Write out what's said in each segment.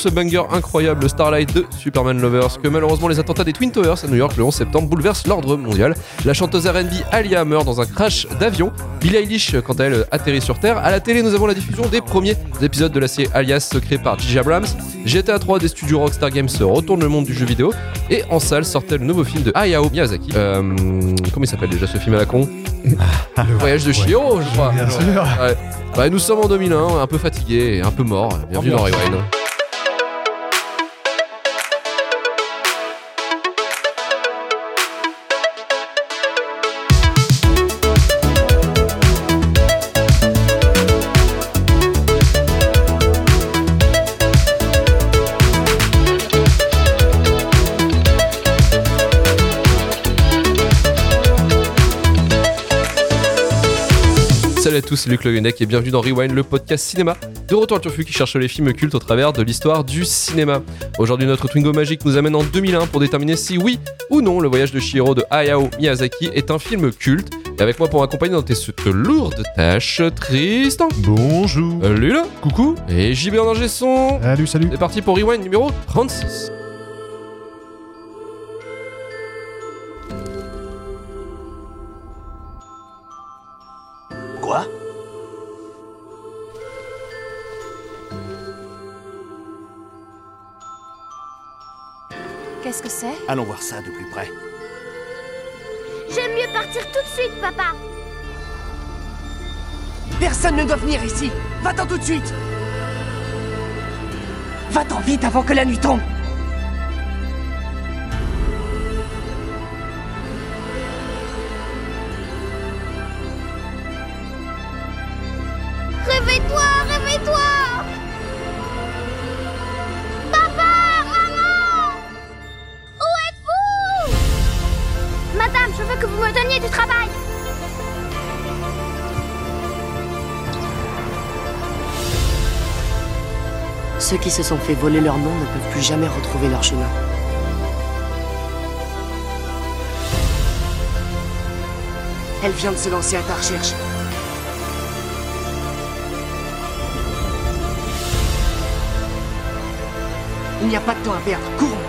ce banger incroyable Starlight de Superman Lovers que malheureusement les attentats des Twin Towers à New York le 11 septembre bouleversent l'ordre mondial. La chanteuse R&B Alia meurt dans un crash d'avion. Billie Eilish, quant à elle, atterrit sur Terre. À la télé, nous avons la diffusion des premiers épisodes de la série Alias créée par J.J. Abrams. GTA 3 des studios Rockstar Games retourne le monde du jeu vidéo. Et en salle sortait le nouveau film de Hayao Miyazaki. Euh, comment il s'appelle déjà ce film à la con? Le voyage de Chihiro, je crois. Bien sûr. Ouais. Bah, nous sommes en 2001, un peu fatigués et un peu morts. Bienvenue dans Rewind. Tous, c'est Luc Le et bienvenue dans Rewind, le podcast cinéma de Retour à Turfu qui cherche les films cultes au travers de l'histoire du cinéma. Aujourd'hui, notre Twingo magique nous amène en 2001 pour déterminer si oui ou non le voyage de Shihiro de Hayao Miyazaki est un film culte. Et avec moi pour m'accompagner dans cette lourde tâche, Tristan, Bonjour. euh, Lula Coucou. et JB en ingé son. Salut, salut. C'est parti pour Rewind numéro 36. Quoi? Qu'est-ce que c'est? Allons voir ça de plus près. J'aime mieux partir tout de suite, papa. Personne ne doit venir ici Va-t'en tout de suite Va-t'en vite avant que la nuit tombe Ceux qui se sont fait voler leur nom ne peuvent plus jamais retrouver leur chemin. Elle vient de se lancer à ta recherche. Il n'y a pas de temps à perdre. Courons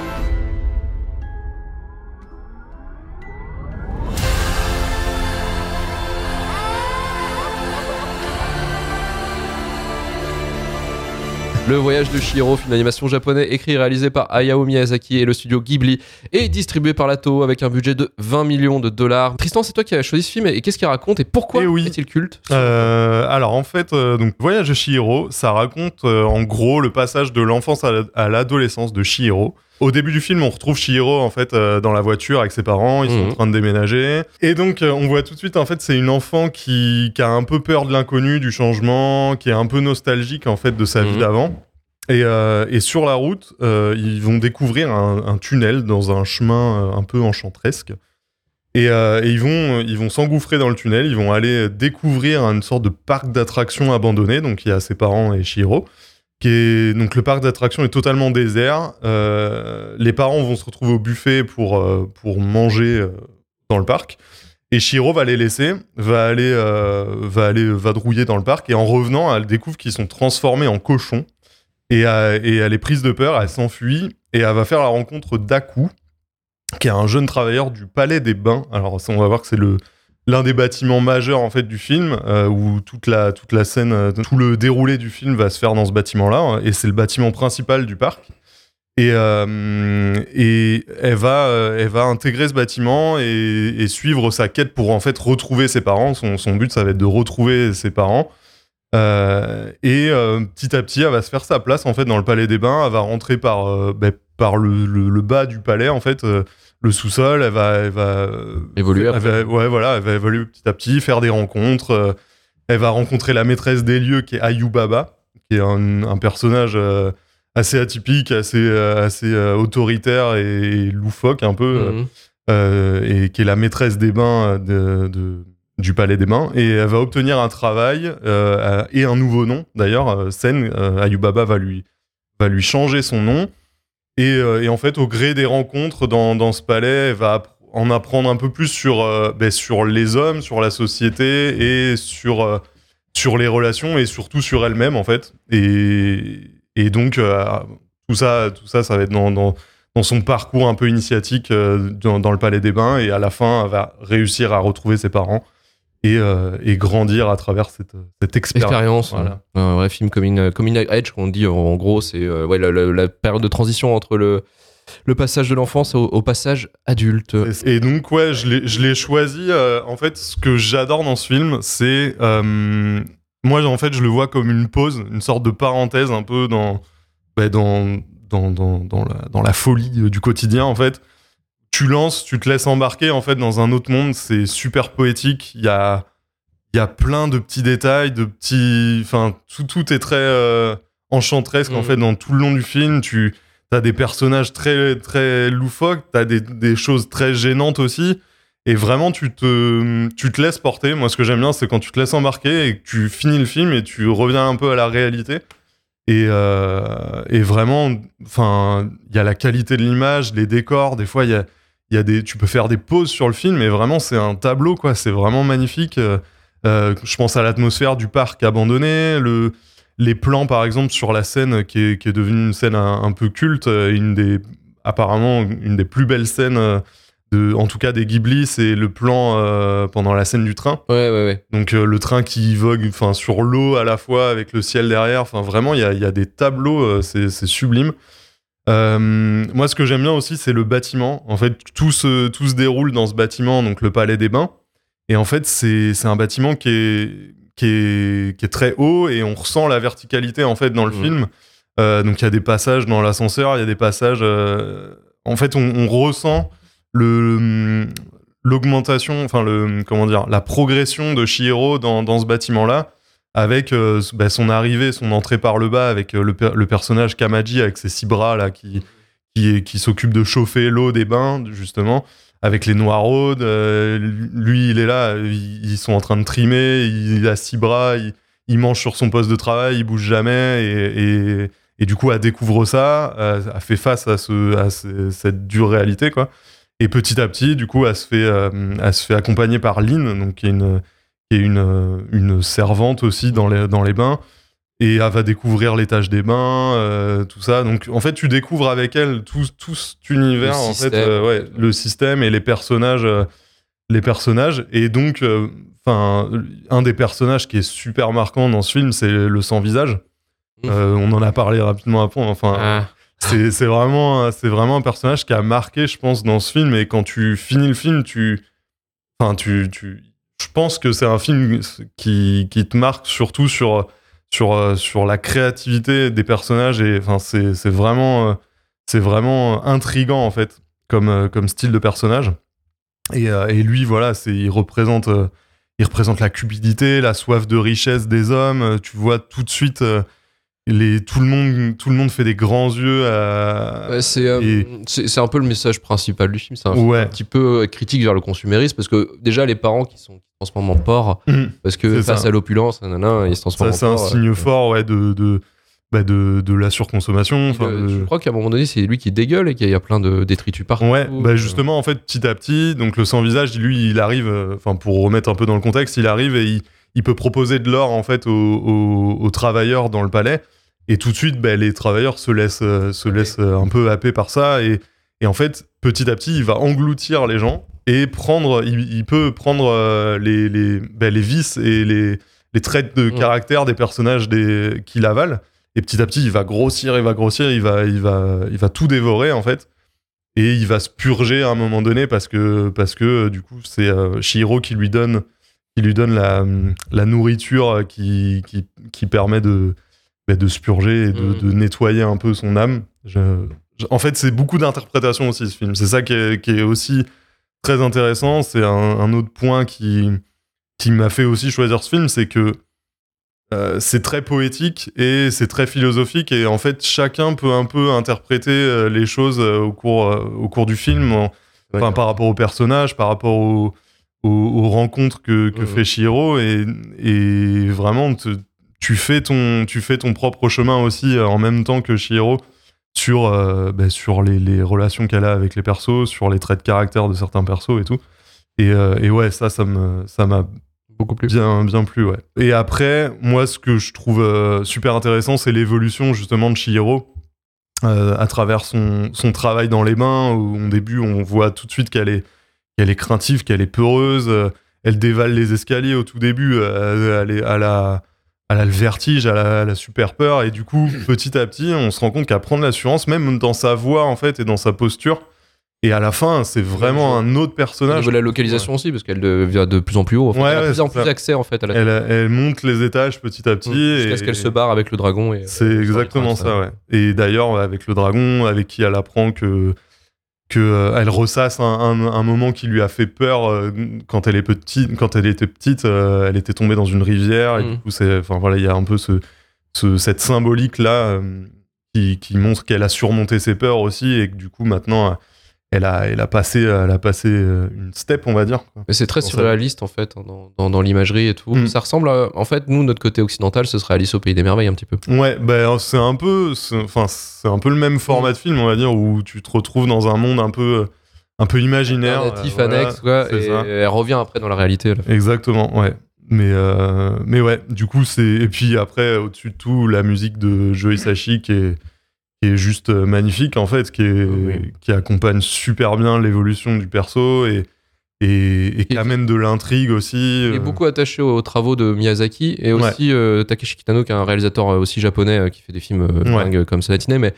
Le voyage de Shihiro, film d'animation japonais écrit et réalisé par Hayao Miyazaki et le studio Ghibli et distribué par Lato avec un budget de 20 millions de dollars. Tristan, c'est toi qui as choisi ce film et qu'est-ce qu'il raconte et pourquoi Eh oui. est-il culte Euh, alors en fait, euh, donc Voyage de Chihiro, ça raconte euh, en gros le passage de l'enfance à la- à l'adolescence de Chihiro. Au début du film, on retrouve Chihiro en fait euh, dans la voiture avec ses parents, ils sont Mhm. en train de déménager. Et donc euh, on voit tout de suite en fait c'est une enfant qui, qui a un peu peur de l'inconnu, du changement, qui est un peu nostalgique en fait de sa vie Mhm. d'avant. Et, euh, et sur la route, ils vont découvrir un, un tunnel dans un chemin un peu enchanteresque. Et, euh, et ils vont ils vont s'engouffrer dans le tunnel, ils vont aller découvrir une sorte de parc d'attractions abandonné. Donc il y a ses parents et Shihiro. Donc le parc d'attractions est totalement désert. Euh, les parents vont se retrouver au buffet pour, euh, pour manger euh, dans le parc. Et Shihiro va les laisser, va aller, va aller vadrouiller dans le parc. Et en revenant, elle découvre qu'ils sont transformés en cochons. Et, et elle est prise de peur, elle s'enfuit. Et elle va faire la rencontre d'Aku, qui est un jeune travailleur du Palais des Bains. Alors, on va voir que c'est le l'un des bâtiments majeurs en fait du film euh, où toute la toute la scène euh, tout le déroulé du film va se faire dans ce bâtiment là et c'est le bâtiment principal du parc. Et euh, et elle va elle va intégrer ce bâtiment et, suivre sa quête pour en fait retrouver ses parents. Son, son but ça va être de retrouver ses parents. Et petit à petit elle va se faire sa place en fait dans le palais des bains. Elle va rentrer par ben, par le, le- bas du palais en fait le sous-sol elle va elle va Évoluer elle après. va- ouais voilà elle va évoluer petit à petit faire des rencontres euh, elle va rencontrer la maîtresse des lieux qui est Ayubaba qui est un, un personnage euh, assez atypique assez euh, assez autoritaire et, loufoque un peu Mhm. euh, et qui est la maîtresse des bains de, de- du palais des bains et elle va obtenir un travail et un nouveau nom d'ailleurs Sen Ayubaba va lui va lui changer son nom et, euh, et en fait au gré des rencontres dans, ce palais elle va en apprendre un peu plus sur euh, ben, sur les hommes sur la société et sur euh, sur les relations et surtout sur elle-même en fait et donc tout ça, tout ça, ça va être dans, dans, son parcours un peu initiatique dans, dans le Palais des Bains. Et à la fin, elle va réussir à retrouver ses parents et, euh, et grandir à travers cette, cette expérience. Voilà. Un vrai film coming, coming Edge, qu'on dit en, gros, c'est euh, ouais, la, la- la période de transition entre le, le passage de l'enfance au, au passage adulte. Et donc, ouais, je l'ai- choisi. euh, en fait, ce que j'adore dans ce film, c'est. moi, en fait, je le vois comme une pause, une sorte de parenthèse un peu dans, bah, dans, dans, dans, dans la, dans la folie du quotidien, en fait. Tu lances, tu te laisses embarquer, en fait, dans un autre monde. C'est super poétique. Il y a, il y a plein de petits détails, de petits. Enfin, tout, tout est très euh, en Mhm. fait, dans tout le long du film. Tu T'as des personnages très, très loufoques, t'as des, des choses très gênantes aussi. Et vraiment, tu te, tu te laisses porter. Moi, ce que j'aime bien, c'est quand tu te laisses embarquer et que tu finis le film et tu reviens un peu à la réalité. Et, euh, et vraiment, enfin, il y a la qualité de l'image, les décors. Des fois, il y a, il y a des, tu peux faire des pauses sur le film et vraiment, c'est un tableau, quoi. C'est vraiment magnifique. Euh, euh, je pense à l'atmosphère du parc abandonné, le, les plans, par exemple, sur la scène qui est, qui est devenue une scène un, un peu culte, euh, une des, apparemment, une des plus belles scènes, de, en tout cas des Ghibli, c'est le plan euh, pendant la scène du train. Ouais, ouais, ouais. Donc euh, le train qui vogue enfin, sur l'eau à la fois avec le ciel derrière. Enfin, vraiment, il y a, y a des tableaux, euh, c'est c'est sublime. Euh, moi, ce que j'aime bien aussi, c'est le bâtiment. En fait, tout se, tout se déroule dans ce bâtiment, donc le Palais des Bains. Et en fait, c'est un bâtiment qui est, qui, est, qui est très haut et on ressent la verticalité en fait dans le film. Euh, donc il y a des passages dans l'ascenseur, il y a des passages. euh, en fait, on, on ressent le l'augmentation, enfin le comment dire, la progression de Shihiro dans, dans ce bâtiment-là, avec euh, bah, son arrivée, son entrée par le bas, avec euh, le, per- le personnage Kamaji avec ses six bras là qui qui, s'occupe de chauffer l'eau des bains justement, avec les noiraudes. euh, lui, il est là, ils, sont en train de trimer, il a six bras, il, mange sur son poste de travail, il bouge jamais et, et, du coup, elle découvre ça, elle fait face à, ce, à ce- cette dure réalité quoi. Et petit à petit, du coup, elle se fait, elle se fait accompagner par Lynn, donc qui est une, qui est une, euh, une servante aussi dans les, dans les bains. Et elle va découvrir l'étage des bains, euh, tout ça. Donc, en fait, tu découvres avec elle tout, tout cet univers, Le en fait, système. euh, ouais, le système et les personnages. euh, les personnages. Et donc, enfin, un des personnages qui est super marquant dans ce film, c'est le sans-visage. Mmh. On en a parlé rapidement après. Enfin, Ah, c'est c'est vraiment, c'est vraiment un personnage qui a marqué, je pense, dans ce film. Et quand tu finis le film, tu, enfin, tu, tu, je pense que c'est un film qui, qui te marque surtout sur, sur, sur la créativité des personnages. Et enfin, c'est vraiment, euh, c'est vraiment intrigant en fait, comme, euh, comme style de personnage. Et, euh, et lui, voilà, il représente, il représente la cupidité, la soif de richesse des hommes. Tu vois tout de suite. les, tout, le monde, tout le monde fait des grands yeux à, ouais, c'est euh, et- un peu le message principal du film. C'est un Ouais. un petit peu critique vers le consumérisme parce que déjà, les parents qui sont transforment en porc Mhm. parce que face ça. à l'opulence, nanana, ils se transforment Ça, en c'est un porc. signe euh, fort ouais, de, de, bah, de, de la surconsommation. il, de- Je crois qu'à un moment donné, c'est lui qui dégueule et qu'il y a plein de détritus partout. Ouais, bah Euh, justement, en fait, petit à petit, donc le sans-visage, lui, il arrive, euh, enfin, pour remettre un peu dans le contexte, il arrive et il, il peut proposer de l'or, en fait, aux, aux- aux travailleurs dans le palais. Et tout de suite, bah, les travailleurs se laissent, euh, se laissent un peu happer par ça. Et, et en fait, petit à petit, il va engloutir les gens et prendre, il, il peut prendre euh, les, les, bah, les vices et les, les traits de Mm. caractère des personnages des, qu'il avale. Et petit à petit, il va grossir, il va grossir, il va, il va, il va tout dévorer, en fait et il va se purger à un moment donné parce que parce que euh, du coup c'est euh, Shihiro qui lui donne qui lui donne la, hum, la nourriture euh, qui, qui, qui permet de bah, de se purger et de, Mhm. de nettoyer un peu son âme. Je- je- en fait, c'est beaucoup d'interprétation aussi ce film. C'est ça qui est, qui est aussi très intéressant. C'est un, un autre point qui qui m'a fait aussi choisir ce film, c'est que euh, c'est très poétique et c'est très philosophique et en fait chacun peut un peu interpréter euh, les choses euh, au cours au cours du film en- ouais. enfin, par rapport aux personnages par rapport aux, rencontres que, que fait Shihiro et, et vraiment te- tu fais ton tu fais ton propre chemin aussi en même temps que Shihiro sur euh, bah, sur les, les relations qu'elle a avec les persos sur les traits de caractère de certains persos et tout et, euh, et ouais ça ça me ça m'a beaucoup plus. Bien, bien plus, ouais. Et après, moi, ce que je trouve euh, super intéressant, c'est l'évolution justement de Chihiro. euh, à travers son, son travail dans les mains, où au début on voit tout de suite qu'elle est, qu'elle est craintive, qu'elle est peureuse, elle dévale les escaliers au tout début, elle, est, elle, a, elle a le vertige, elle a, elle a super peur, et du coup petit à petit on se rend compte qu'à prendre l'assurance, même dans sa voix en fait et dans sa posture, et à la fin c'est vraiment un autre Au personnage. niveau de la localisation aussi, parce qu'elle devient de plus en plus haut. En fait. Ouais, elle a de ouais, plus en plus ça. accès en fait à la Elle, elle monte les étages petit à petit. jusqu'à et- ce qu'elle se barre avec le dragon. et- C'est euh, exactement traces, ça, ouais. Et d'ailleurs, avec le dragon, avec qui elle apprend que, que euh, elle ressasse un, un- un moment qui lui a fait peur euh, quand elle est petite, quand elle était petite, euh, elle était tombée dans une rivière. Et Mhm. du coup, c'est, enfin voilà, il y a un peu ce, ce- cette symbolique là qui, qui montre qu'elle a surmonté ses peurs aussi et que du coup maintenant, elle a, elle a passé, elle a passé euh, une step, on va dire. Mais c'est très ça. surréaliste en fait hein, dans, dans- dans l'imagerie et tout. Mm. Ça ressemble à, en fait, nous, notre côté occidental, ce serait Alice au pays des merveilles un petit peu. Ouais, ben c'est un peu, enfin c'est un peu le même format de film, on va dire, où tu te retrouves dans un monde un peu, un peu imaginaire. Euh, voilà, annexe, quoi, et ça. elle revient après dans la réalité. là. Exactement, ouais. Mais, euh, mais ouais, du coup, c'est. Et puis après, au-dessus de tout, la musique de Joe Hisaishi qui est, qui est juste euh, magnifique, en fait, qui, est, Oui. qui accompagne super bien l'évolution du perso et, et, et qui amène de l'intrigue aussi. Il est euh. beaucoup attaché aux travaux de Miyazaki et Ouais. aussi euh, Takeshi Kitano, qui est un réalisateur aussi japonais euh, qui fait des films Ouais. comme Salatine, mais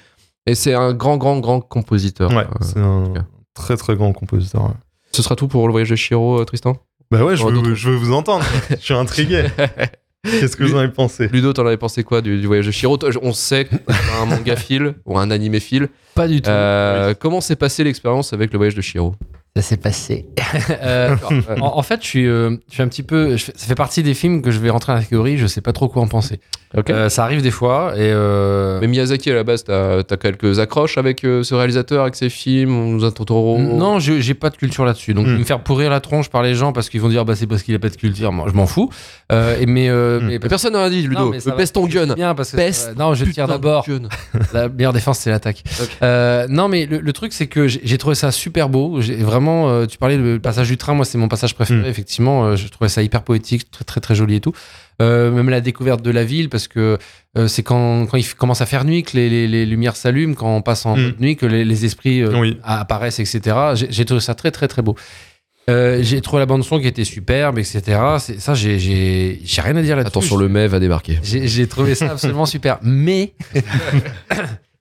et c'est un grand, grand, grand compositeur. Ouais, Euh, c'est un très très grand compositeur. ouais. ce sera tout pour le voyage de Shiro, Tristan? Bah ouais, je veux, je veux vous entendre. je suis intrigué. Qu'est-ce que vous en avez pensé? Ludo, t'en avais pensé quoi du, du voyage de Shiro Toi, On sait que un manga fil ou un animé fil. Pas du tout. Euh, Comment s'est passée l'expérience avec le voyage de Shiro? Ça s'est passé. Euh, en, en fait, je suis, euh, je suis un petit peu. je ça fait partie des films que je vais rentrer dans la catégorie. Je sais pas trop quoi en penser. Euh, ça arrive des fois et. euh, Mais Miyazaki, à la base, t'as as quelques accroches avec euh, ce réalisateur, avec ses films, Totoro Non, je- j'ai pas de culture là-dessus. Donc, Hmm. me faire pourrir la tronche par les gens parce qu'ils vont dire bah, c'est parce qu'il a pas de culture. Moi, je m'en fous. Euh, et mais, euh, Hmm. mais- Mais personne n'a dit, Ludo. Pèse ton gun. Bien parce que Peste, euh, non, je tire d'abord. La meilleure défense, c'est l'attaque. Euh, non, mais le, le truc, c'est que j'ai j'ai trouvé ça super beau. J'ai vraiment, euh, tu parlais du passage du train. Moi, c'est mon passage préféré. Mm. Effectivement, euh, je trouvais ça hyper poétique, très, très, très joli et tout. Euh, même la découverte de la ville, parce que euh, c'est quand, quand il commence à faire nuit que les, les- les lumières s'allument, quand on passe en Mm. mode nuit, que les, les esprits euh, Oui. apparaissent, etc. J'ai trouvé ça très, très, très beau. Euh, j'ai trouvé la bande son qui était superbe, etc. Ça, j'ai- j'ai j'ai rien à dire là-dessus. Attention, le mai va débarquer. J'ai trouvé ça absolument super. Mais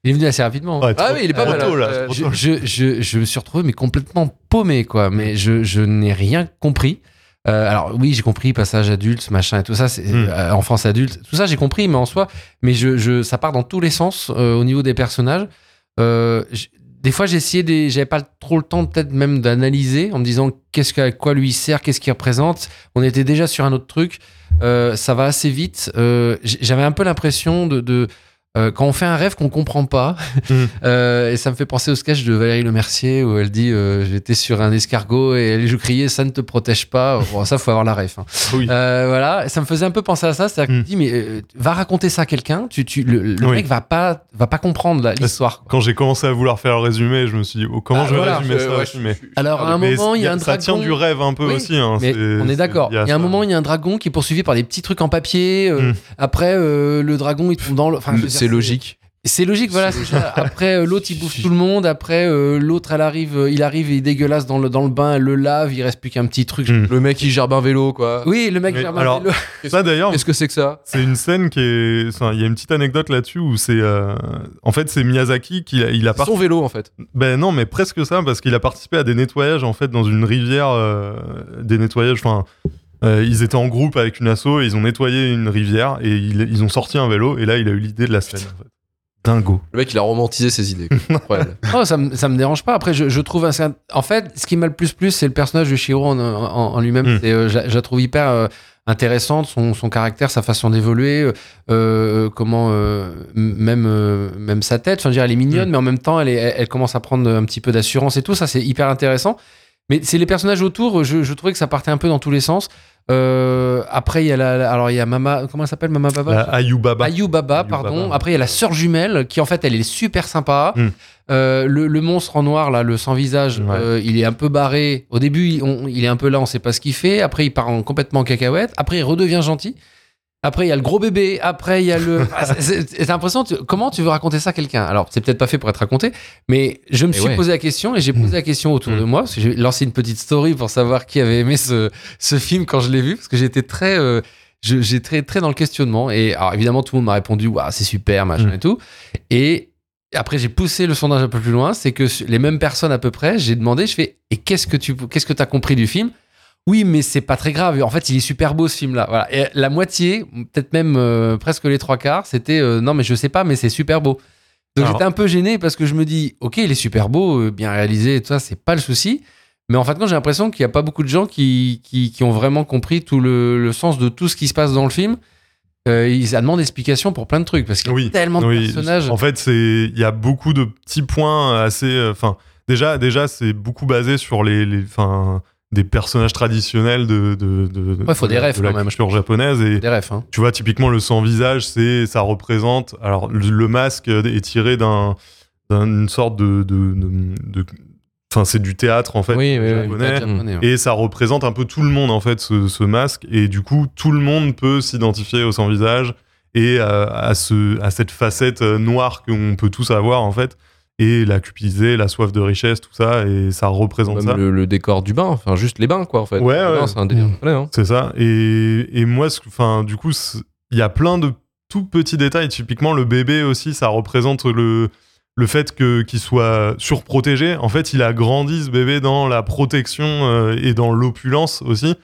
il est venu assez rapidement. Ouais, Ah oui, il est pas mal, tôt, là, euh, trop Je, je, je, je me suis retrouvé mais complètement paumé quoi. Mais je, je n'ai rien compris. Euh, alors oui, j'ai compris passage adulte, machin et tout ça, c'est Hmm. euh, enfance adulte, tout ça j'ai compris, mais en soi, mais je, je, ça part dans tous les sens euh, au niveau des personnages. Des fois, j'ai essayé, des, j'avais pas trop le temps peut-être même d'analyser en me disant qu'est-ce que, à quoi lui sert, qu'est-ce qu'il représente. On était déjà sur un autre truc. Ça va assez vite. J'avais un peu l'impression de, de euh, quand on fait un rêve qu'on comprend pas. Euh, et ça me fait penser au sketch de Valérie Lemercier où elle dit euh, j'étais sur un escargot et elle je criais ça ne te protège pas. Bon, ça faut avoir la ref. hein. Oui. Voilà, ça me faisait un peu penser à ça. C'est-à-dire que Mm. tu dis mais va raconter ça à quelqu'un, tu, tu, le, le Oui. mec va pas va pas comprendre l'histoire. Quand j'ai commencé à vouloir faire le résumé, je me suis dit, oh, comment Ah, je vais voilà. résumer ça ouais, je- mais... Alors à un mais moment il y a un ça dragon. tient du rêve un peu Oui, aussi. hein, Mais on est d'accord. Il y a un ça. moment, il y a un dragon qui est poursuivi par des petits trucs en papier. euh, Mm. Après, le dragon, il tombe dans le. C'est logique. C'est logique, voilà. c'est ça. Après, euh, l'autre, il bouffe tout le monde. Après, euh, l'autre, elle arrive, euh, il arrive, il est dégueulasse dans le, dans le bain, elle le lave, il reste plus qu'un petit truc. Mm. Le mec, il gerbe un vélo, quoi. Oui, le mec, Mais gerbe un vélo. Ça d'ailleurs, Qu'est-ce que c'est que ça c'est une scène qui est... enfin, Il y a une petite anecdote là-dessus où c'est... euh, En fait, c'est Miyazaki qui a, il a Son vélo, en fait. Ben non, mais presque ça, parce qu'il a participé à des nettoyages en fait dans une rivière, euh, des nettoyages. Enfin, euh, ils étaient en groupe avec une asso et ils ont nettoyé une rivière et ils, ils ont sorti un vélo et là il a eu l'idée de la scène. En fait. Dingo. Le mec, il a romantisé ses idées. Oh, ça, me, ça me dérange pas. Après, je, je trouve. un- En fait, ce qui m'a le plus plu, c'est le personnage de Shiro en, en- en lui-même. Mm. Euh, je, la- je la trouve hyper euh, intéressante, son, son caractère, sa façon d'évoluer, euh, comment euh, même euh, même sa tête. Enfin, je veux dire, elle est mignonne, mais en même temps, elle, est, elle, elle commence à prendre un petit peu d'assurance et tout. Ça, c'est hyper intéressant. Mais c'est les personnages autour. Je, je trouvais que ça partait un peu dans tous les sens. Euh, après, il y a la, alors il y a Mama. Comment elle s'appelle, Mama Baba? Ayubaba. Ayou Baba, Ayou pardon. Baba. Après, il y a la sœur jumelle qui, en fait, elle est super sympa. Mm. Euh, le, le monstre en noir, là, le sans visage, Ouais. euh, il est un peu barré. Au début, il, on- il est un peu là, on sait pas ce qu'il fait. Après, il part en, complètement en cacahuète. Après, il redevient gentil. Après, il y a le gros bébé. Après, il y a le. Ah, c'est- tu- Comment tu veux raconter ça à quelqu'un? Alors, c'est peut-être pas fait pour être raconté, mais je me Et suis ouais. posé la question et j'ai posé la question autour Mm. de moi. Parce que j'ai lancé une petite story pour savoir qui avait aimé ce, ce film quand je l'ai vu, parce que j'étais très. euh, j'ai très très dans le questionnement et alors évidemment tout le monde m'a répondu waouh c'est super machin Mm. et tout et après j'ai poussé le sondage un peu plus loin c'est que les mêmes personnes à peu près j'ai demandé je fais et qu'est-ce que tu qu'est-ce que t'as compris du film? Oui, mais c'est pas très grave. En fait, il est super beau ce film-là. Voilà. Et la moitié, peut-être même euh, presque les trois quarts, c'était euh, non, mais je sais pas, mais c'est super beau. Donc j'étais un peu gêné parce que je me dis, ok, il est super beau, euh, bien réalisé, et tout ça, c'est pas le souci. Mais en fin de compte, j'ai l'impression qu'il y a pas beaucoup de gens qui, qui, qui ont vraiment compris tout le, le sens de tout ce qui se passe dans le film. Euh, ça demande explication pour plein de trucs parce qu'il y a Oui, tellement de personnages. En fait, il y a beaucoup de petits points assez. Enfin, déjà, déjà, c'est beaucoup basé sur les, des personnages traditionnels de. de, de Ouais, faut de des la- refs, de la quand même, culture japonaise et Des refs, hein. tu vois typiquement le sans visage, c'est ça représente. Alors le, le masque est tiré d'un d'une sorte de de, Enfin, c'est du théâtre en fait oui, oui, oui, japonais. ouais. Et ça représente un peu tout le monde en fait ce, ce masque et du coup tout le monde peut s'identifier au sans visage et euh, à ce à cette facette euh, noire qu'on peut tous avoir en fait et la cupidité, la soif de richesse, tout ça et ça représente Même ça. le, le décor du bain, enfin juste les bains, quoi, en fait. Ouais, ouais. C'est un délire. Mm. hein. C'est ça. Et, et moi, ce- enfin, du coup, il y a plein de tout petits détails. Typiquement, le bébé aussi, ça représente le, le fait que qu'il soit surprotégé. En fait, il a grandi ce bébé dans la protection euh, et dans l'opulence aussi.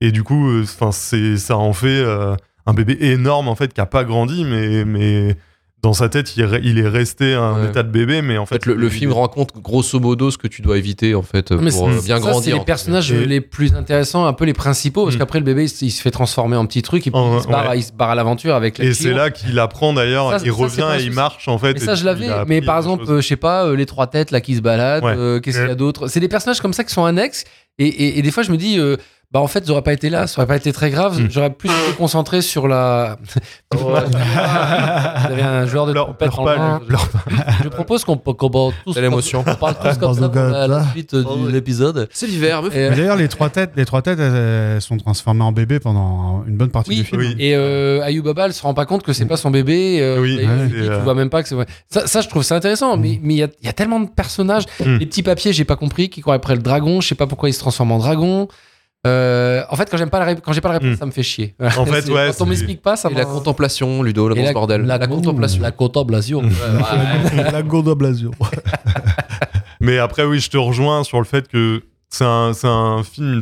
Et du coup, euh, enfin, c'est ça en fait euh, un bébé énorme en fait qui a pas grandi, mais mais dans sa tête, il, est re- il est resté un Ouais. état de bébé, mais en En fait, le, le il- film raconte grosso modo ce que tu dois éviter, en fait, Mais pour c'est- euh, bien ça, grandir. C'est les personnages Et- les plus intéressants, un peu les principaux, parce Mm. qu'après le bébé il, se- il se fait transformer en petit truc et puis En- il, se barre, ouais. il se barre à l'aventure avec la Et c'est là qu'il apprend d'ailleurs, il revient et il marche en fait. Mais et ça, je l'avais. Mais par exemple, euh, je sais pas, euh, les trois têtes là qui se baladent, Ouais. euh, qu'est-ce qu'il y a d'autre? C'est des personnages comme ça qui sont annexes. Et, et- et des fois, je me dis, euh, bah en fait, j'aurais pas été là, ça aurait pas été très grave. Mm. J'aurais plus été concentré sur la. Vous avez un joueur de trompette lui, pleure Je propose qu'on qu'on parle tous. L'émotion. On parle tous comme ça pour la, la suite euh, de l'épisode. C'est l'hiver, Mais D'ailleurs, les trois têtes, les trois têtes, elles, sont transformées en bébé pendant une bonne partie Oui, du film. oui. Et euh, Ayou Baba, elle se rend pas compte que c'est pas son bébé. euh, Oui, d'ailleurs, ouais, tu euh, vois même pas que c'est. Ça, ça, je trouve ça intéressant. Mais mais il y, y a tellement de personnages. Mm. Les petits papiers, j'ai pas compris qui courent après le dragon. Je sais pas pourquoi il se transforme en dragon. Euh, en fait, quand j'aime pas la quand j'ai pas la réponse, Mm. ça me fait chier. En fait, ouais, Quand on m'explique pas, ça Et la contemplation, Ludo, dans ce bordel. La, contemplation. La contemplation. La Blasio. Mais après, oui, je te rejoins sur le fait que c'est un, c'est un film,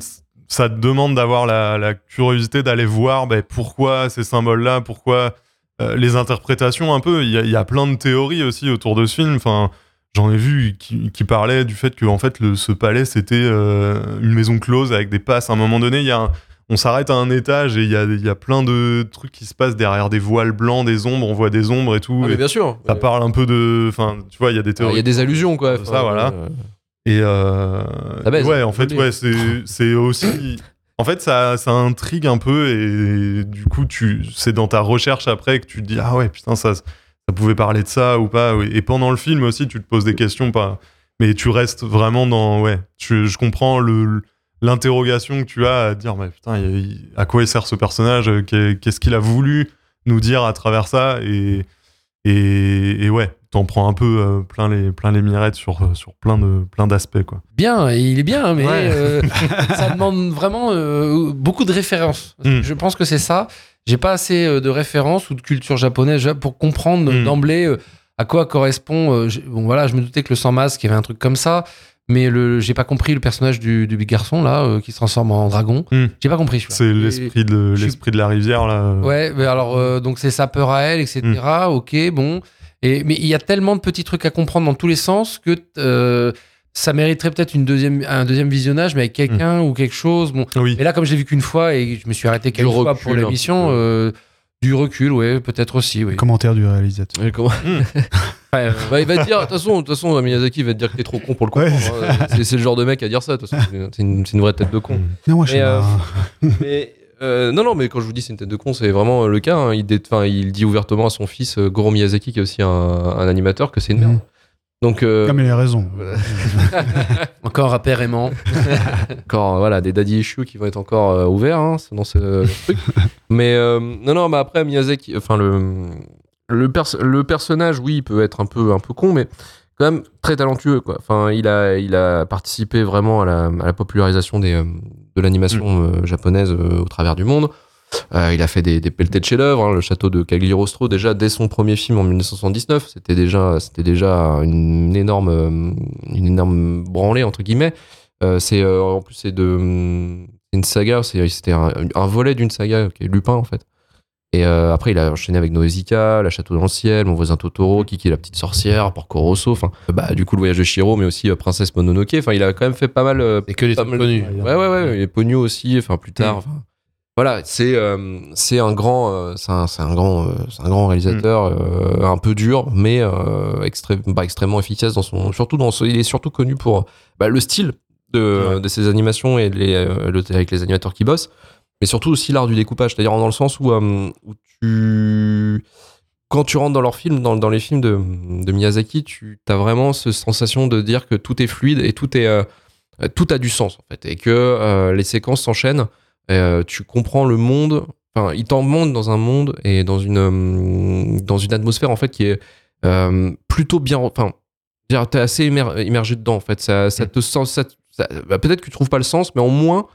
ça te demande d'avoir la, la curiosité d'aller voir ben, pourquoi ces symboles-là, pourquoi euh, les interprétations un peu. Il y, y a plein de théories aussi autour de ce film. Enfin, j'en ai vu qui, qui parlaient du fait que en fait, le, ce palais, c'était euh, une maison close avec des passes. À un moment donné, il y a un- on s'arrête à un étage et il y a, il y a plein de trucs qui se passent derrière des voiles blancs, des ombres, on voit des ombres et tout. Ah, mais et bien sûr. ça parle un peu de. Enfin, tu vois, il y a des Il théories. y a des allusions, quoi. Ça, voilà. euh, Et euh, Ça baise. ouais, en fait, ouais, c'est aussi. En fait, ça, ça intrigue un peu et du coup, tu, c'est dans ta recherche après que tu te dis ah ouais putain ça, ça pouvait parler de ça ou pas. Et pendant le film aussi, tu te poses des questions pas, mais tu restes vraiment dans ouais. Tu, je comprends le l'interrogation que tu as à dire mais putain il- il- à quoi il sert ce personnage Qu'est- Qu'est-ce qu'il a voulu nous dire à travers ça et et, et ouais, t'en prends un peu euh, plein les plein les mirettes sur euh, sur plein de plein d'aspects quoi. Bien, il est bien, mais Ouais. euh, ça demande vraiment euh, beaucoup de références. Mm. Je pense que c'est ça. J'ai pas assez euh, de références ou de culture japonaise pour comprendre Mm. d'emblée euh, à quoi correspond. euh, bon, voilà, je me doutais que le sans masque, il y avait un truc comme ça, mais le, j'ai pas compris le personnage du, du big garçon là euh, qui se transforme en dragon. Mm. J'ai pas compris. C'est l'esprit de l'esprit de la rivière là. Ouais, mais alors euh, donc c'est sa peur à elle, etc. Mm. Ok, bon. Et mais il y a tellement de petits trucs à comprendre dans tous les sens que euh, ça mériterait peut-être une deuxième, un deuxième visionnage, mais avec quelqu'un Mm. ou quelque chose. Bon. Oui. Mais là, comme je l'ai vu qu'une fois et je me suis arrêté quelques fois pour l'émission, euh, du recul, ouais, peut-être aussi, oui. Commentaire du réalisateur. Ouais, euh, Bah, il va te dire, de toute façon, de toute façon, Miyazaki va te dire que t'es trop con pour le Ouais. comprendre. hein. C'est le genre de mec à dire ça. de toute façon. C'est une, vraie tête de con. Non, moi, je Mais, euh. Mais euh, non, non, mais quand je vous dis c'est une tête de con, c'est vraiment le cas. hein. Il, dé- enfin, il dit ouvertement à son fils, euh, Goro Miyazaki, qui est aussi un, un animateur, que c'est une merde. Mhm. Donc, euh, Comme il a raison. Encore apparemment. encore, euh, voilà, des daddy issues qui vont être encore euh, ouverts hein, c'est dans ce truc. Mais euh, non, non, mais après, Miyazaki, enfin, le, le, pers- le personnage, oui, il peut être un peu, un peu con, mais quand même très talentueux, quoi. Enfin, il a, il a participé vraiment à la, à la popularisation des, euh, de l'animation euh, japonaise euh, au travers du monde. Euh, il a fait des, des pelletés de chefs-d'œuvre, hein, le château de Cagliostro, déjà dès son premier film en 1979, c'était déjà, c'était déjà une énorme, une énorme branlée entre guillemets. Euh, c'est euh, en plus c'est de une saga, c'était un, un volet d'une saga qui est Lupin en fait. Et après il a enchaîné avec Nausicaa, La Château dans le ciel, Mon voisin Totoro, Kiki la petite sorcière, Porco Rosso, enfin bah du coup le voyage de Shiro, mais aussi Princesse Mononoke. Enfin il a quand même fait pas mal. Et que les pas trucs connus. Ouais ouais ouais, et Ponyo aussi, enfin plus tard. Voilà, c'est euh, c'est un grand, euh, c'est un, un grand, euh, un grand réalisateur, euh, un peu dur, mais extré- bah, extrêmement efficace dans son, surtout dans son, il est surtout connu pour bah, le style de, Ouais. de ses animations et les, le- avec les animateurs qui bossent, mais surtout aussi l'art du découpage, c'est-à-dire dans le sens où, où tu quand tu rentres dans leurs films, dans, dans les films de, de Miyazaki, tu as vraiment cette sensation de dire que tout est fluide et tout est tout a du sens en fait et que les séquences s'enchaînent. Euh, tu comprends le monde. Enfin, il t'emmène dans un monde et dans une euh, dans une atmosphère en fait qui est euh, plutôt bien. Enfin, t'es assez immer- immergé dedans en fait. Ça, ça te sent. ça- ça- bah, Peut-être que tu trouves pas le sens, mais au moins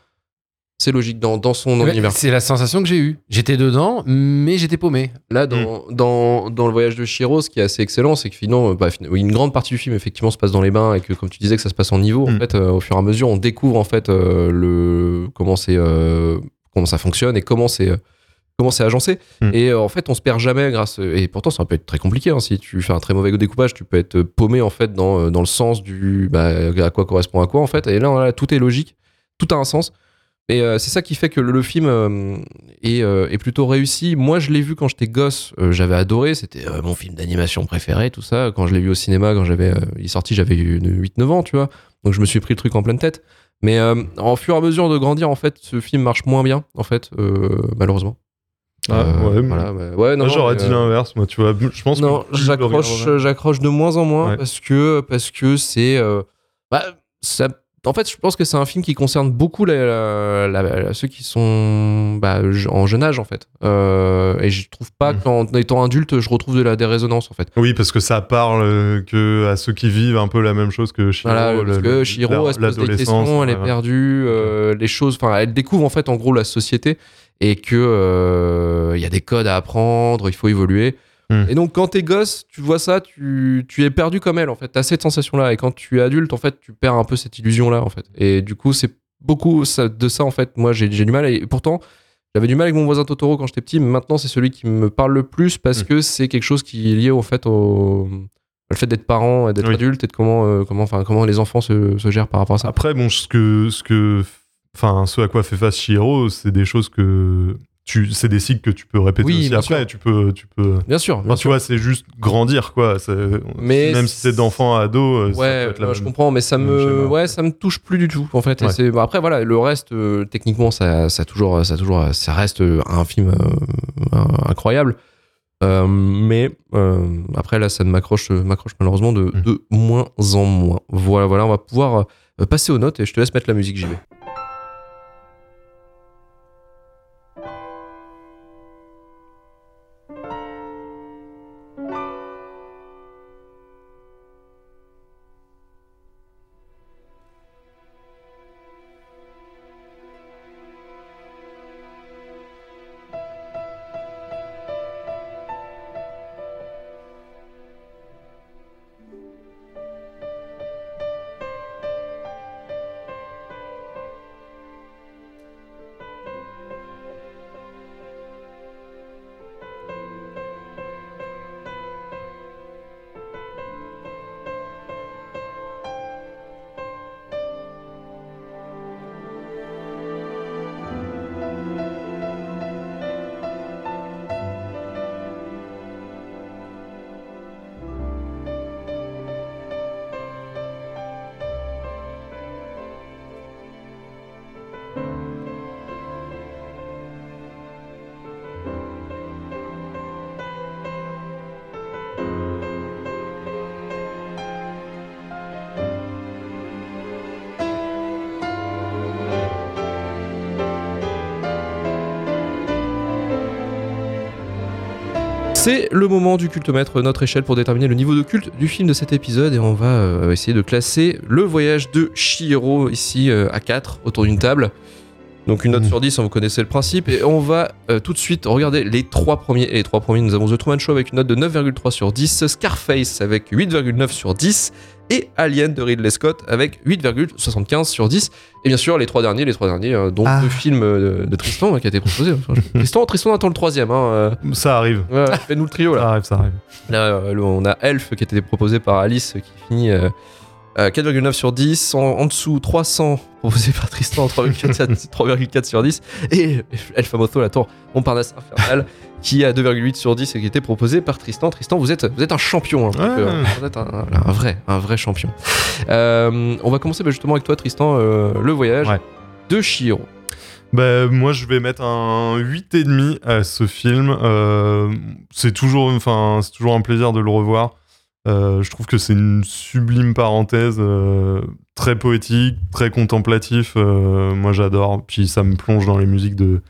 c'est logique dans, dans son Ouais, univers. C'est la sensation que j'ai eue. J'étais dedans, mais j'étais paumé. Là, dans, dans, dans le voyage de Shiro, ce qui est assez excellent, c'est que finalement, bah, une grande partie du film, effectivement, se passe dans les bains et que, comme tu disais, que ça se passe en niveau. En Mm. fait, euh, au fur et à mesure, on découvre en fait euh, le comment c'est euh, comment ça fonctionne et comment c'est euh, comment c'est agencé. Mm. Et euh, en fait, on se perd jamais grâce. Et pourtant, ça peut être très compliqué. hein. si tu fais un très mauvais découpage, tu peux être paumé en fait dans, dans le sens du bah, à quoi correspond à quoi en fait. Et là, là, tout est logique, tout a un sens. Et euh, c'est ça qui fait que le, le film euh, est, euh, est plutôt réussi. Moi, je l'ai vu quand j'étais gosse, j'avais adoré. C'était mon film d'animation préféré, tout ça. Quand je l'ai vu au cinéma, quand j'avais, il est sorti, j'avais eu 8-9 ans, tu vois. Donc je me suis pris le truc en pleine tête. Mais en fur et à mesure de grandir, en fait, ce film marche moins bien, en fait, malheureusement. Ah, Euh, ouais, voilà, bah, ouais, non, j'aurais dit euh, l'inverse, moi, tu vois. Je pense non, j'accroche, de moins en moins Ouais. parce que parce que c'est, euh, bah, ça. En fait, je pense que c'est un film qui concerne beaucoup la- la- la- ceux qui sont bah, en jeune âge, en fait. Euh, et je trouve pas Mm. qu'en étant adulte, je retrouve de la des résonances, en fait. Oui, parce que ça parle euh, que à ceux qui vivent un peu la même chose que Shiro. Voilà, parce le- que Shiro, elle se pose des questions, elle est perdue, euh, les choses, enfin, elle découvre en fait en gros la société et que euh, il y a des codes à apprendre, il faut évoluer. Hmm. Et donc quand t'es gosse, tu vois ça, tu, tu es perdu comme elle en fait. T'as cette sensation-là. Et quand tu es adulte, en fait, tu perds un peu cette illusion-là en fait. Et du coup, c'est beaucoup ça- de ça en fait. Moi, j'ai du mal. Et pourtant, j'avais du mal avec mon voisin Totoro quand j'étais petit, mais maintenant c'est celui qui me parle le plus parce Hmm. que c'est quelque chose qui est lié au fait au le fait d'être parent et d'être Oui. adulte et de comment euh, comment enfin comment les enfants se, se gèrent par rapport à ça. Après, bon, ce que, ce que, enfin, ce à quoi fait face Shiro, c'est des choses que c'est des cycles que tu peux répéter Oui, aussi bien après. sûr. Tu peux, tu peux. Bien sûr, bien Enfin, tu sûr. vois, c'est juste grandir, quoi. Mais même si c'est d'enfant à ado, euh, ça Ouais, peut être la ouais, je comprends, mais ça me, ouais, ça me touche plus du tout en fait. Ouais. bon, après voilà, le reste, euh, techniquement, ça, ça toujours, ça toujours, ça reste euh, un film euh, incroyable. Euh, mais après là, ça ne m'accroche, m'accroche malheureusement de, Mm. de moins en moins. Voilà, voilà, on va pouvoir passer aux notes et je te laisse mettre la musique, j'y vais. C'est le moment du cultomètre, notre échelle pour déterminer le niveau de culte du film de cet épisode et on va euh, essayer de classer le voyage de Chihiro ici euh, à 4 autour d'une table. Donc une note Mhm. sur 10, hein, vous connaissez le principe et on va euh, tout de suite regarder les trois premiers. Et les trois premiers, nous avons The Truman Show avec une note de 9,3 sur 10, Scarface avec 8,9 sur 10 et Alien de Ridley Scott avec 8,75 sur 10. Et bien sûr, les trois derniers, les trois derniers, euh, dont Ah. le film euh, de, de Tristan hein, qui a été proposé. Tristan, Tristan attend le troisième. Hein, euh, Ça arrive. ouais, Fais-nous le trio là. Ça arrive, ça arrive. Là, euh, le- on a Elf qui a été proposé par Alice qui finit euh, à 4,9 sur 10. En, en dessous, 300 proposé par Tristan, 3,4 3,4 sur 10. Et El Famoso, la tour Montparnasse Infernal qui a 2,8 sur 10 et qui a été proposé par Tristan. Tristan, vous êtes, vous êtes un champion. hein, Ouais. euh, vous êtes un, vrai, un vrai champion. Euh, on va commencer bah, justement avec toi, Tristan, euh, le voyage Ouais. de Shiro. Bah, moi, je vais mettre un 8,5 à ce film. Euh, c'est toujours, enfin, c'est toujours un plaisir de le revoir. Euh, je trouve que c'est une sublime parenthèse, euh, très poétique, très contemplatif. Moi, j'adore. Puis ça me plonge dans les musiques de,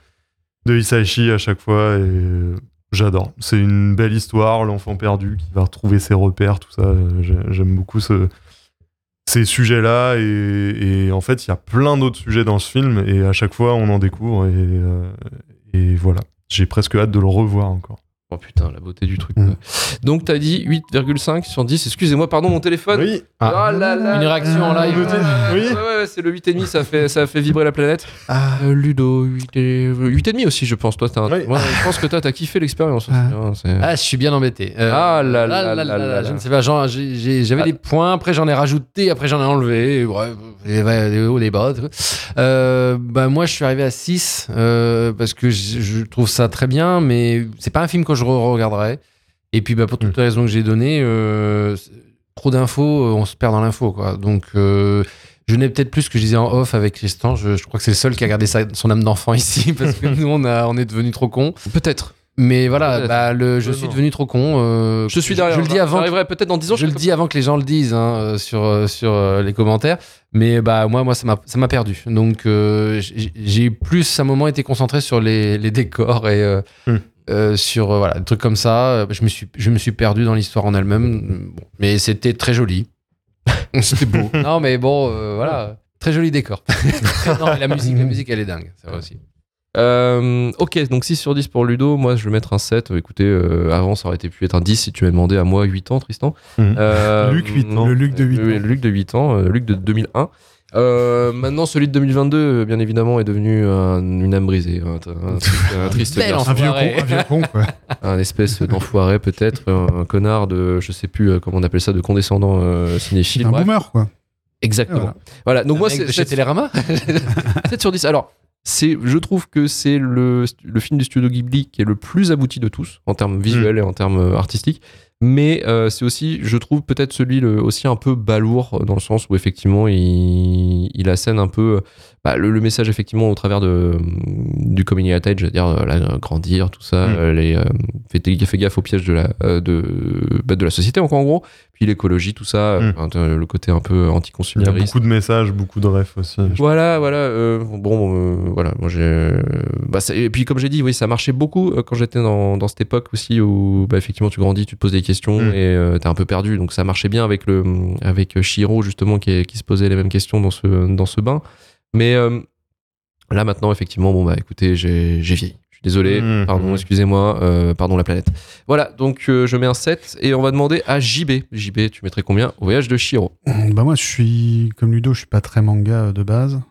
de Hisaishi à chaque fois et euh, j'adore. C'est une belle histoire, l'enfant perdu qui va retrouver ses repères, tout ça. J'ai- J'aime beaucoup ce, ces sujets-là et, et en fait il y a plein d'autres sujets dans ce film et à chaque fois on en découvre et, euh, et voilà j'ai presque hâte de le revoir encore Oh putain, la beauté du truc. Mm. quoi. Donc t'as dit 8,5 sur 10. Excusez-moi, pardon, mon téléphone. oui Ah là là Une réaction en live. Oui. Ouais, ouais, ouais, c'est le 8,5, ça fait, ça fait vibrer la planète. Ah. Euh, Ludo, 8 et- 8,5 aussi, je pense. Toi, t'as un- Oui. Ouais, je pense que toi, t'as kiffé l'expérience. aussi, Ah. hein, Ah, je suis bien embêté. Euh, Ah là là là là là. Je ne sais pas, j'avais Ah. des points, après j'en ai rajouté, après j'en ai enlevé. Bref, les, hauts, les bas. Euh, bah, moi, je suis arrivé à 6 euh, parce que je, je trouve ça très bien, mais c'est pas un film que je re-regarderai. Et puis, bah, pour toutes les raisons que j'ai données, euh, trop d'infos, euh, on se perd dans l'info. quoi. Donc, euh, je n'ai peut-être plus ce que je disais en off avec Tristan. Je, je crois que c'est le seul qui a gardé sa- son âme d'enfant ici parce que nous, on, a, on est devenus trop cons. Peut-être. Mais voilà, bah, le, je suis devenu trop con. euh, Je suis derrière. Je le dis avant. Peut-être dans 10 ans. Je le dis avant que les gens le disent hein, sur, sur euh, les commentaires. Mais bah, moi, moi ça m'a perdu. Donc, euh, j'ai plus à un moment été concentré sur les, les décors et Hmm. Euh, sur euh, voilà, des trucs comme ça. Euh, Je me suis, je me suis perdu dans l'histoire en elle-même. Bon, mais c'était très joli. c'était beau. non, mais bon, euh, voilà. Très joli décor. non, mais la musique, la musique, elle est dingue. Ça va aussi. Euh, ok, donc 6 sur 10 pour Ludo. Moi, je vais mettre un 7. Écoutez, euh, avant, ça aurait été pu être un 10 si tu m'avais demandé à moi 8 ans, Tristan. Mhm. Euh, Luc, 8 ans. Le Luc de 8 Le, ans. le Luc de 8 ans, euh, Luc de 2001. Euh, maintenant, celui de 2022, euh, bien évidemment, est devenu un- une âme brisée, un, un truc- un triste garçon, Un vieux con, un vieux con, quoi. un espèce d'enfoiré peut-être, un, connard de, je sais plus euh, comment on appelle ça, de condescendant euh, cinéphile. un bref. boomer, quoi. Exactement. Voilà. Voilà. Donc moi, c'est chez 7, Télérama 7 sur 10. Alors, c'est, je trouve que c'est le, le film du studio Ghibli qui est le plus abouti de tous en termes visuels et en termes artistiques. Mais euh, c'est aussi, je trouve, peut-être celui le- aussi un peu balourd dans le sens où effectivement il, il assène un peu euh, bah, le, le message effectivement au travers de, du coming of age, c'est-à-dire euh, là, euh, grandir, tout ça, Mm. euh, les, euh, fait, fait gaffe au piège de la, euh, de, bah, de la société encore en gros, puis l'écologie, tout ça, euh, Mm. euh, le côté un peu il y a beaucoup de messages beaucoup de refs aussi Voilà, voilà. euh, bon, euh, voilà. Moi, j'ai. Bah, ça- et puis, comme j'ai dit, oui, ça marchait beaucoup euh, quand j'étais dans, dans cette époque aussi où, bah, effectivement, tu grandis, tu te poses des questions Mm. et euh, t'es un peu perdu. Donc, ça marchait bien avec le avec Shiro justement qui, qui se posait les mêmes questions dans ce dans ce bain. Mais euh, là, maintenant, effectivement, bon bah, écoutez, j'ai vieilli. Je suis désolé. Mm. Pardon, excusez-moi. euh, pardon la planète. Voilà. Donc, euh, je mets un 7 et on va demander à JB. JB, tu mettrais combien au voyage de Shiro? Bah moi, je suis comme Ludo, je suis pas très manga de base,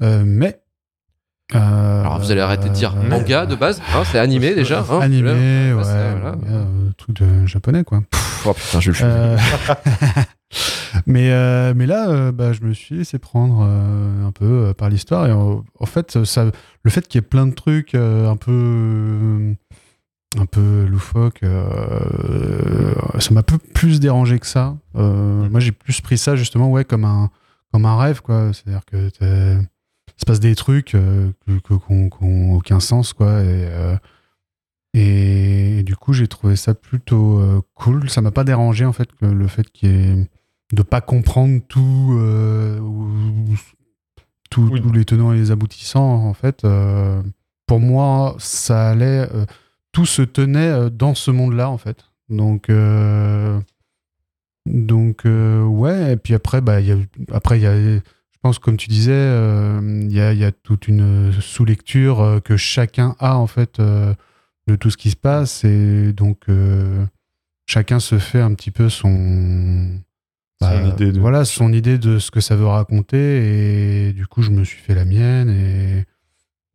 mais. euh, Alors, vous allez arrêter de dire euh, manga de base. hein, c'est animé déjà. hein, animé, ouais, Ah, ça, voilà. truc de japonais quoi. Pff, Oh putain, je le mais, euh, mais là, euh, bah, je me suis laissé prendre euh, un peu par l'histoire. Et en, en fait, ça, le fait qu'il y ait plein de trucs un peu. un peu loufoque, euh, ça m'a un peu plus dérangé que ça. Moi, j'ai plus pris ça justement, ouais, comme un, comme un rêve, quoi. C'est-à-dire que il se passe des trucs qui n'ont aucun sens, quoi. Et, et, du coup, j'ai trouvé ça plutôt euh, cool. Ça m'a pas dérangé, en fait, que le fait qu'il y ait de pas comprendre tout, euh, ou- tout- Oui. tous les tenants et les aboutissants, en fait. euh, pour moi, ça allait. euh, tout se tenait dans ce monde-là, en fait. Donc, donc ouais. Et puis après, bah, il y a, après, il y a, je pense, comme tu disais, il y, a, y a toute une sous-lecture que chacun a, en fait, de tout ce qui se passe. Et donc, chacun se fait un petit peu son. Bah, Son idée de- Voilà, son idée de ce que ça veut raconter. Et du coup, je me suis fait la mienne. Et.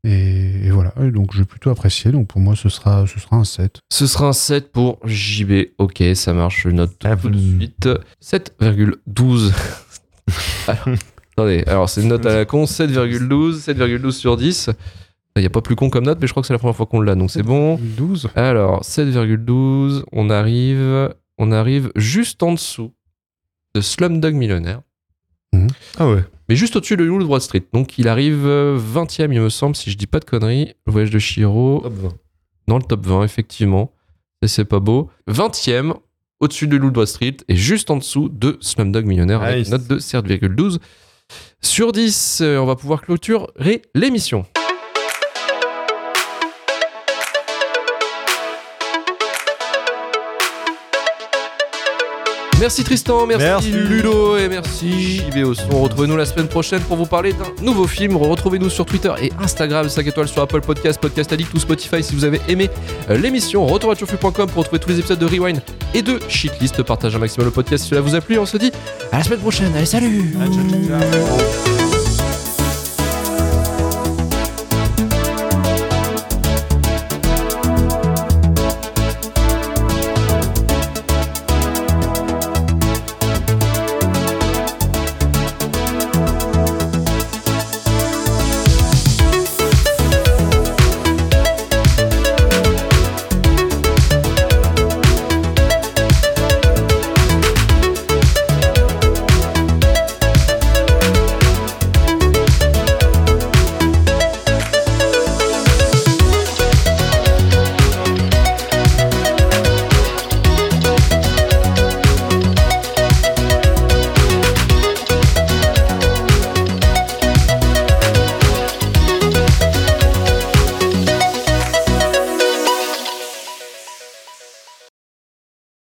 Et, et voilà, Et donc j'ai plutôt apprécié. Donc pour moi, ce sera, ce sera un 7. Ce sera un 7 pour JB. Ok, ça marche, je note Ah, tout de suite. 7,12. alors, attendez, alors c'est une note à la con, 7,12, 7,12 sur 10. Il n'y a pas plus con comme note, mais je crois que c'est la première fois qu'on l'a, donc c'est bon. 12. Alors, 7,12, on arrive, on arrive juste en dessous de Slumdog Millionnaire, Ah ouais. mais juste au-dessus de Loup de Wall Street. Donc il arrive euh, 20ème, il me semble, si je dis pas de conneries. Le voyage de Shiro. Top 20. Dans le top 20, effectivement. Et c'est pas beau. 20ème, au-dessus de Loup de Wall Street et juste en dessous de Slumdog Millionnaire avec Nice. note de 7,12 sur 10. Euh, On va pouvoir clôturer l'émission. Merci Tristan, merci, Merci. Ludo et merci JB au son. Retrouvez-nous la semaine prochaine pour vous parler d'un nouveau film. Retrouvez-nous sur Twitter et Instagram, 5 étoiles sur Apple Podcast, Podcast Addict ou Spotify si vous avez aimé euh, l'émission. Retour à turfu.com pour retrouver tous les épisodes de Rewind et de Shitlist. Partagez un maximum le podcast si cela vous a plu. On se dit à la semaine prochaine. Allez, salut ciao, ciao, ciao.